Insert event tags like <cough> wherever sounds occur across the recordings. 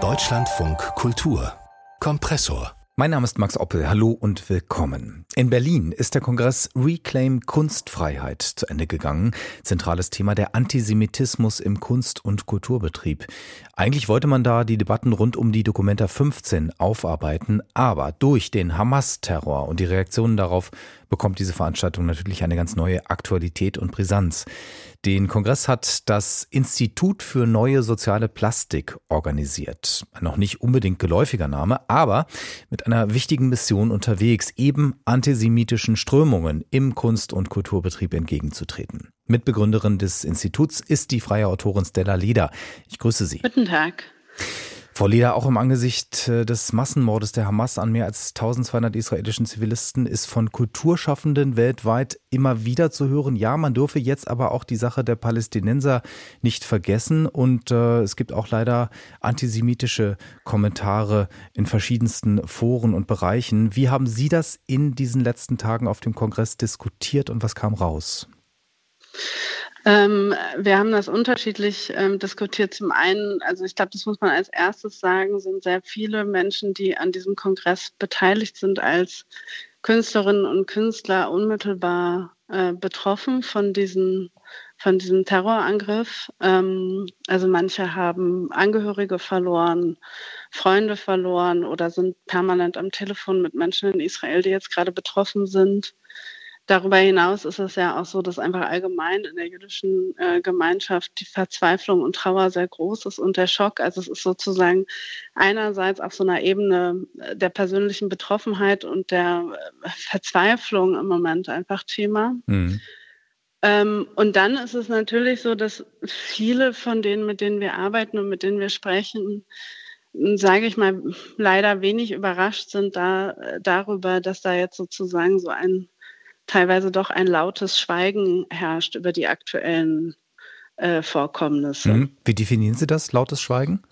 Deutschlandfunk Kultur Kompressor mein Name ist Max Oppel. Hallo und willkommen. In Berlin ist der Kongress Reclaim Kunstfreiheit zu Ende gegangen. Zentrales Thema der Antisemitismus im Kunst- und Kulturbetrieb. Eigentlich wollte man da die Debatten rund um die Dokumenta 15 aufarbeiten, aber durch den Hamas-Terror und die Reaktionen darauf bekommt diese Veranstaltung natürlich eine ganz neue Aktualität und Brisanz. Den Kongress hat das Institut für neue soziale Plastik organisiert. Ein noch nicht unbedingt geläufiger Name, aber mit einer wichtigen Mission unterwegs, eben antisemitischen Strömungen im Kunst- und Kulturbetrieb entgegenzutreten. Mitbegründerin des Instituts ist die freie Autorin Stella Leder. Ich grüße Sie. Guten Tag. Frau Leder, auch im Angesicht äh, des Massenmordes der Hamas an mehr als 1200 israelischen Zivilisten ist von Kulturschaffenden weltweit immer wieder zu hören, ja, man dürfe jetzt aber auch die Sache der Palästinenser nicht vergessen. Und äh, es gibt auch leider antisemitische Kommentare in verschiedensten Foren und Bereichen. Wie haben Sie das in diesen letzten Tagen auf dem Kongress diskutiert und was kam raus? Ähm, wir haben das unterschiedlich ähm, diskutiert. Zum einen, also ich glaube, das muss man als erstes sagen, sind sehr viele Menschen, die an diesem Kongress beteiligt sind, als Künstlerinnen und Künstler unmittelbar äh, betroffen von diesen von diesem Terrorangriff. Ähm, also manche haben Angehörige verloren, Freunde verloren oder sind permanent am Telefon mit Menschen in Israel, die jetzt gerade betroffen sind. Darüber hinaus ist es ja auch so, dass einfach allgemein in der jüdischen äh, Gemeinschaft die Verzweiflung und Trauer sehr groß ist und der Schock. Also es ist sozusagen einerseits auf so einer Ebene äh, der persönlichen Betroffenheit und der äh, Verzweiflung im Moment einfach Thema. Mhm. Ähm, und dann ist es natürlich so, dass viele von denen, mit denen wir arbeiten und mit denen wir sprechen, sage ich mal, leider wenig überrascht sind da, äh, darüber, dass da jetzt sozusagen so ein teilweise doch ein lautes Schweigen herrscht über die aktuellen äh, Vorkommnisse. Mhm. Wie definieren Sie das, lautes Schweigen?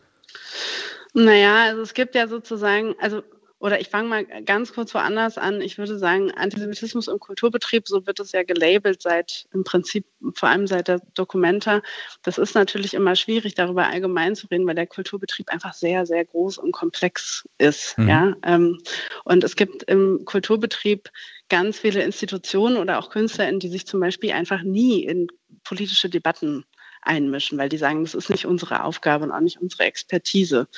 Naja, also es gibt ja sozusagen, also oder ich fange mal ganz kurz woanders an. Ich würde sagen, Antisemitismus im Kulturbetrieb, so wird es ja gelabelt seit im Prinzip vor allem seit der Dokumenta. Das ist natürlich immer schwierig, darüber allgemein zu reden, weil der Kulturbetrieb einfach sehr, sehr groß und komplex ist. Mhm. Ja, ähm, und es gibt im Kulturbetrieb ganz viele Institutionen oder auch KünstlerInnen, die sich zum Beispiel einfach nie in politische Debatten einmischen, weil die sagen, das ist nicht unsere Aufgabe und auch nicht unsere Expertise.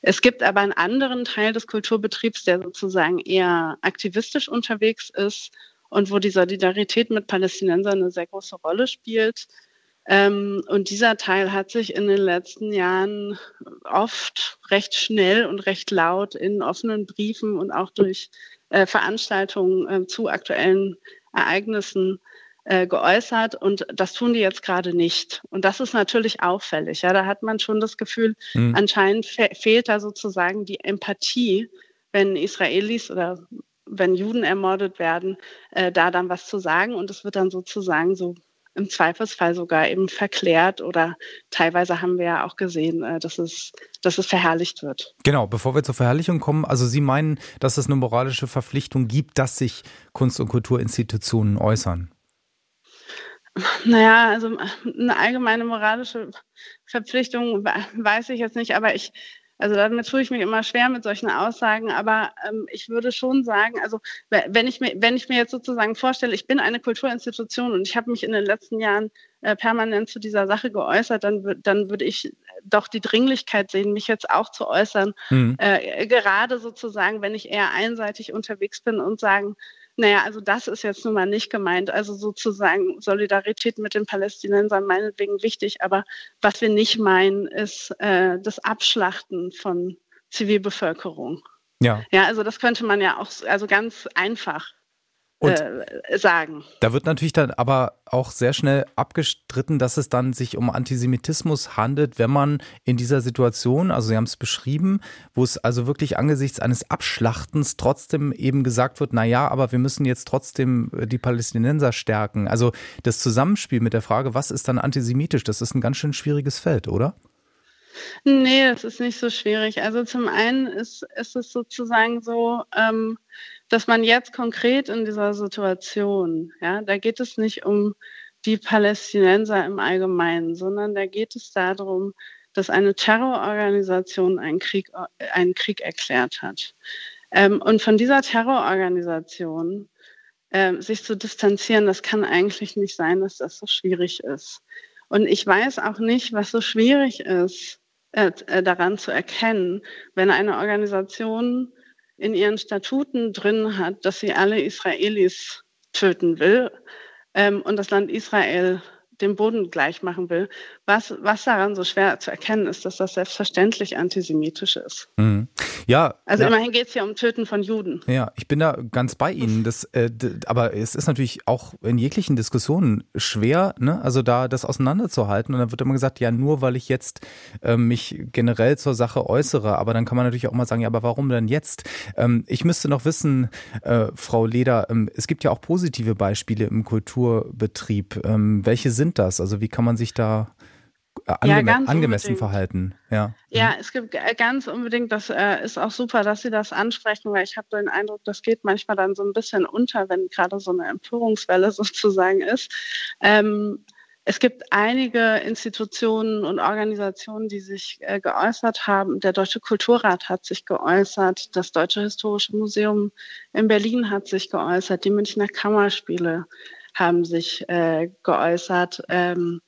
Es gibt aber einen anderen Teil des Kulturbetriebs, der sozusagen eher aktivistisch unterwegs ist und wo die Solidarität mit Palästinensern eine sehr große Rolle spielt. Ähm, und dieser Teil hat sich in den letzten Jahren oft recht schnell und recht laut in offenen Briefen und auch durch äh, Veranstaltungen äh, zu aktuellen Ereignissen äh, geäußert und das tun die jetzt gerade nicht. Und das ist natürlich auffällig. Ja, da hat man schon das Gefühl, mhm. anscheinend fe fehlt da sozusagen die Empathie, wenn Israelis oder wenn Juden ermordet werden, äh, da dann was zu sagen und es wird dann sozusagen so im Zweifelsfall sogar eben verklärt oder teilweise haben wir ja auch gesehen, äh, dass es, dass es verherrlicht wird. Genau, bevor wir zur Verherrlichung kommen, also Sie meinen, dass es eine moralische Verpflichtung gibt, dass sich Kunst- und Kulturinstitutionen äußern? Naja, also eine allgemeine moralische Verpflichtung weiß ich jetzt nicht, aber ich, also damit tue ich mich immer schwer mit solchen Aussagen, aber ähm, ich würde schon sagen, also wenn ich, mir, wenn ich mir jetzt sozusagen vorstelle, ich bin eine Kulturinstitution und ich habe mich in den letzten Jahren äh, permanent zu dieser Sache geäußert, dann, dann würde ich doch die Dringlichkeit sehen, mich jetzt auch zu äußern, mhm. äh, gerade sozusagen, wenn ich eher einseitig unterwegs bin und sagen, naja, also das ist jetzt nun mal nicht gemeint. Also sozusagen Solidarität mit den Palästinensern meinetwegen wichtig, aber was wir nicht meinen, ist äh, das Abschlachten von Zivilbevölkerung. Ja. Ja, also das könnte man ja auch also ganz einfach äh, sagen. Da wird natürlich dann aber auch sehr schnell abgestritten, dass es dann sich um Antisemitismus handelt, wenn man in dieser Situation, also Sie haben es beschrieben, wo es also wirklich angesichts eines Abschlachtens trotzdem eben gesagt wird, na ja, aber wir müssen jetzt trotzdem äh, die Palästinenser stärken. Also das Zusammenspiel mit der Frage, was ist dann antisemitisch, das ist ein ganz schön schwieriges Feld, oder? Nee, das ist nicht so schwierig. Also zum einen ist, ist es sozusagen so, ähm, dass man jetzt konkret in dieser Situation, ja, da geht es nicht um die Palästinenser im Allgemeinen, sondern da geht es darum, dass eine Terrororganisation einen Krieg, einen Krieg erklärt hat. Ähm, und von dieser Terrororganisation äh, sich zu distanzieren, das kann eigentlich nicht sein, dass das so schwierig ist. Und ich weiß auch nicht, was so schwierig ist, äh, daran zu erkennen, wenn eine Organisation in ihren Statuten drin hat, dass sie alle Israelis töten will ähm, und das Land Israel den Boden gleich machen will. Was, was daran so schwer zu erkennen ist, dass das selbstverständlich antisemitisch ist. Mhm. Ja. Also ja. immerhin geht es ja um Töten von Juden. Ja, ich bin da ganz bei Ihnen. Das, äh, aber es ist natürlich auch in jeglichen Diskussionen schwer, ne? also da das auseinanderzuhalten. Und dann wird immer gesagt, ja, nur weil ich jetzt äh, mich generell zur Sache äußere. Aber dann kann man natürlich auch mal sagen, ja, aber warum denn jetzt? Ähm, ich müsste noch wissen, äh, Frau Leder, ähm, es gibt ja auch positive Beispiele im Kulturbetrieb. Ähm, welche sind sind das? Also wie kann man sich da äh, angeme ja, angemessen unbedingt. verhalten? Ja. ja, mhm. es gibt ganz unbedingt, das äh, ist auch super, dass Sie das ansprechen, weil ich habe den Eindruck, das geht manchmal dann so ein bisschen unter, wenn gerade so eine Empörungswelle <laughs> sozusagen ist. Ähm, es gibt einige Institutionen und Organisationen, die sich äh, geäußert haben. Der Deutsche Kulturrat hat sich geäußert, das Deutsche Historische Museum in Berlin hat sich geäußert, die Münchner Kammerspiele haben sich äh, geäußert. Ähm,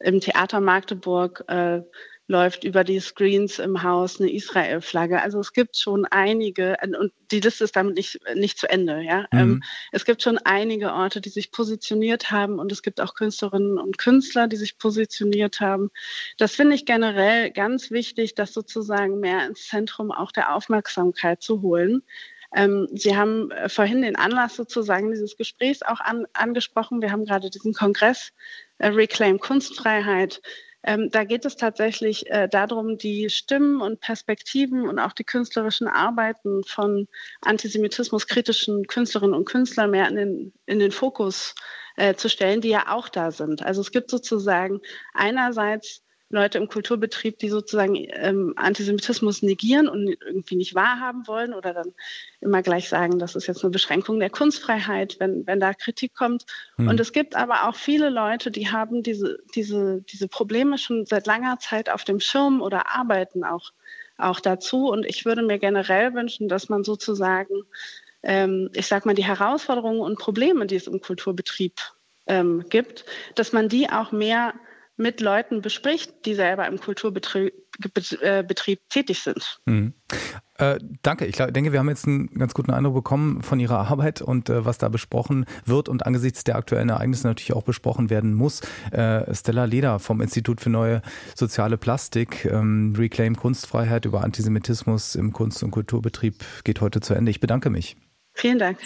Im Theater Magdeburg äh, läuft über die Screens im Haus eine Israel-Flagge. Also es gibt schon einige, und die Liste ist damit nicht, nicht zu Ende. Ja? Mhm. Ähm, es gibt schon einige Orte, die sich positioniert haben und es gibt auch Künstlerinnen und Künstler, die sich positioniert haben. Das finde ich generell ganz wichtig, das sozusagen mehr ins Zentrum auch der Aufmerksamkeit zu holen. Ähm, Sie haben äh, vorhin den Anlass sozusagen dieses Gesprächs auch an, angesprochen. Wir haben gerade diesen Kongress äh, Reclaim Kunstfreiheit. Ähm, da geht es tatsächlich äh, darum, die Stimmen und Perspektiven und auch die künstlerischen Arbeiten von antisemitismuskritischen Künstlerinnen und Künstlern mehr in den, in den Fokus äh, zu stellen, die ja auch da sind. Also es gibt sozusagen einerseits Leute im Kulturbetrieb, die sozusagen ähm, Antisemitismus negieren und irgendwie nicht wahrhaben wollen oder dann immer gleich sagen, das ist jetzt eine Beschränkung der Kunstfreiheit, wenn, wenn da Kritik kommt. Mhm. Und es gibt aber auch viele Leute, die haben diese, diese, diese Probleme schon seit langer Zeit auf dem Schirm oder arbeiten auch, auch dazu. Und ich würde mir generell wünschen, dass man sozusagen, ähm, ich sag mal, die Herausforderungen und Probleme, die es im Kulturbetrieb ähm, gibt, dass man die auch mehr mit Leuten bespricht, die selber im Kulturbetrieb äh, Betrieb tätig sind. Mhm. Äh, danke. Ich denke, wir haben jetzt einen ganz guten Eindruck bekommen von Ihrer Arbeit und äh, was da besprochen wird und angesichts der aktuellen Ereignisse natürlich auch besprochen werden muss. Äh, Stella Leder vom Institut für neue soziale Plastik, ähm, Reclaim Kunstfreiheit über Antisemitismus im Kunst- und Kulturbetrieb geht heute zu Ende. Ich bedanke mich. Vielen Dank.